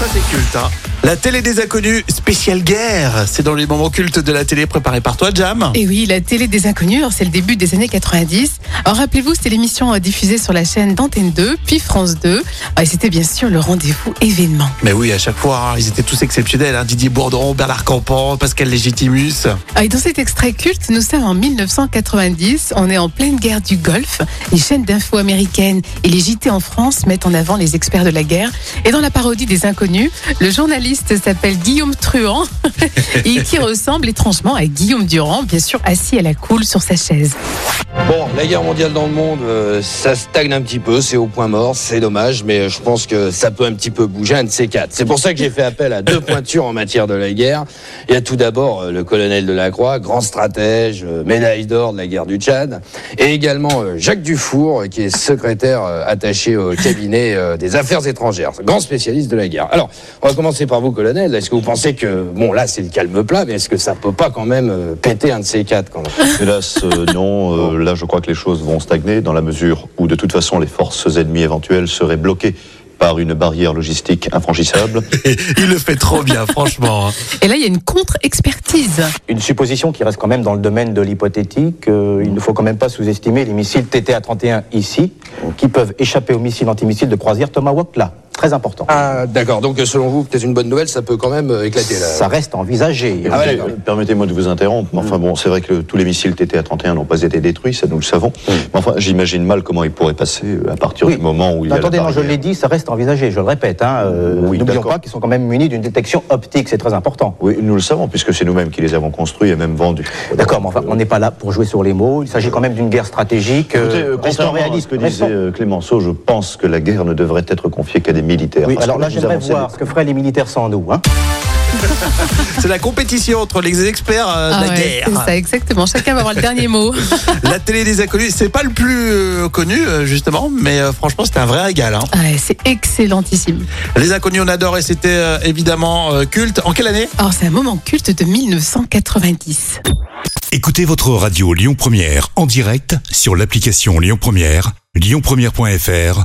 ça c'est culte, hein. La télé des inconnus, spéciale guerre. C'est dans les moments cultes de la télé préparé par toi, Jam. Et oui, la télé des inconnus, alors, c'est le début des années 90. Alors rappelez-vous, c'était l'émission euh, diffusée sur la chaîne d'Antenne 2, puis France 2. Ah, Et c'était bien sûr le rendez-vous événement. Mais oui, à chaque fois, hein, ils étaient tous exceptionnels. hein. Didier Bourdon, Bernard Campan, Pascal Légitimus. Ah, Et dans cet extrait culte, nous sommes en 1990. On est en pleine guerre du Golfe. Les chaînes d'infos américaines et les JT en France mettent en avant les experts de la guerre. Et dans la parodie des inconnus, le journaliste s'appelle Guillaume Truand et qui ressemble étrangement à Guillaume Durand, bien sûr assis à la cool sur sa chaise. Bon, la guerre mondiale dans le monde, euh, ça stagne un petit peu, c'est au point mort, c'est dommage, mais je pense que ça peut un petit peu bouger un de ces quatre. C'est pour ça que j'ai fait appel à deux pointures en matière de la guerre. Il y a tout d'abord euh, le colonel Delacroix, grand stratège, euh, médaille d'or de la guerre du Tchad, et également euh, Jacques Dufour, euh, qui est secrétaire euh, attaché au cabinet euh, des affaires étrangères, grand spécialiste de la guerre. Alors, on va commencer par vous, colonel. Est-ce que vous pensez que, bon, là, c'est le calme plat, mais est-ce que ça peut pas quand même euh, péter un de ces quatre quand même? Hélas, euh, non. Euh, là, je crois que les choses vont stagner dans la mesure où, de toute façon, les forces ennemies éventuelles seraient bloquées par une barrière logistique infranchissable. Il le fait trop bien, franchement. hein. Et là, il y a une contre-expertise. Une supposition qui reste quand même dans le domaine de l'hypothétique. Euh, il ne faut quand même pas sous-estimer les missiles TTA-31 ici, qui peuvent échapper aux missiles antimissiles de croisière Tomahawk là. Très important. Ah, d'accord. Donc, selon vous, peut-être une bonne nouvelle, ça peut quand même euh, éclater là. Ça reste envisagé. Ah ouais. Permettez-moi de vous interrompre. mais Enfin bon, c'est vrai que le- tous les missiles TTA-31 n'ont pas été détruits, ça nous le savons. Mais enfin, j'imagine mal comment ils pourraient passer euh, à partir Oui. du moment où il y a Attendez, la non, je l'ai dit, ça reste envisagé, je le répète. Hein, euh, Oui, N'oublions pas qu'ils sont quand même munis d'une détection optique, c'est très important. Oui, nous le savons, puisque c'est nous-mêmes qui les avons construits et même vendus. D'accord, mais enfin, on n'est pas là pour jouer sur les mots. Il s'agit quand même d'une guerre stratégique. Écoutez, euh, restons contrairement à ce réalistes. que disait restons- Clémenceau, je pense que la guerre ne devrait être confiée qu'à des militaires. Oui, alors là, j'aimerais voir ce que feraient les militaires sans nous. Hein. C'est la compétition entre les experts euh, de Ah la ouais, guerre. c'est ça, exactement. Chacun va avoir le dernier mot. La télé des inconnus, c'est pas le plus euh, connu, euh, justement, mais euh, franchement, c'était un vrai régal. hein. Ouais, c'est excellentissime. Les inconnus, on adore et c'était euh, évidemment culte. En quelle année? Alors, c'est un moment culte de 1990. Écoutez votre radio Lyon Première en direct sur l'application Lyon Première, lyonpremière.fr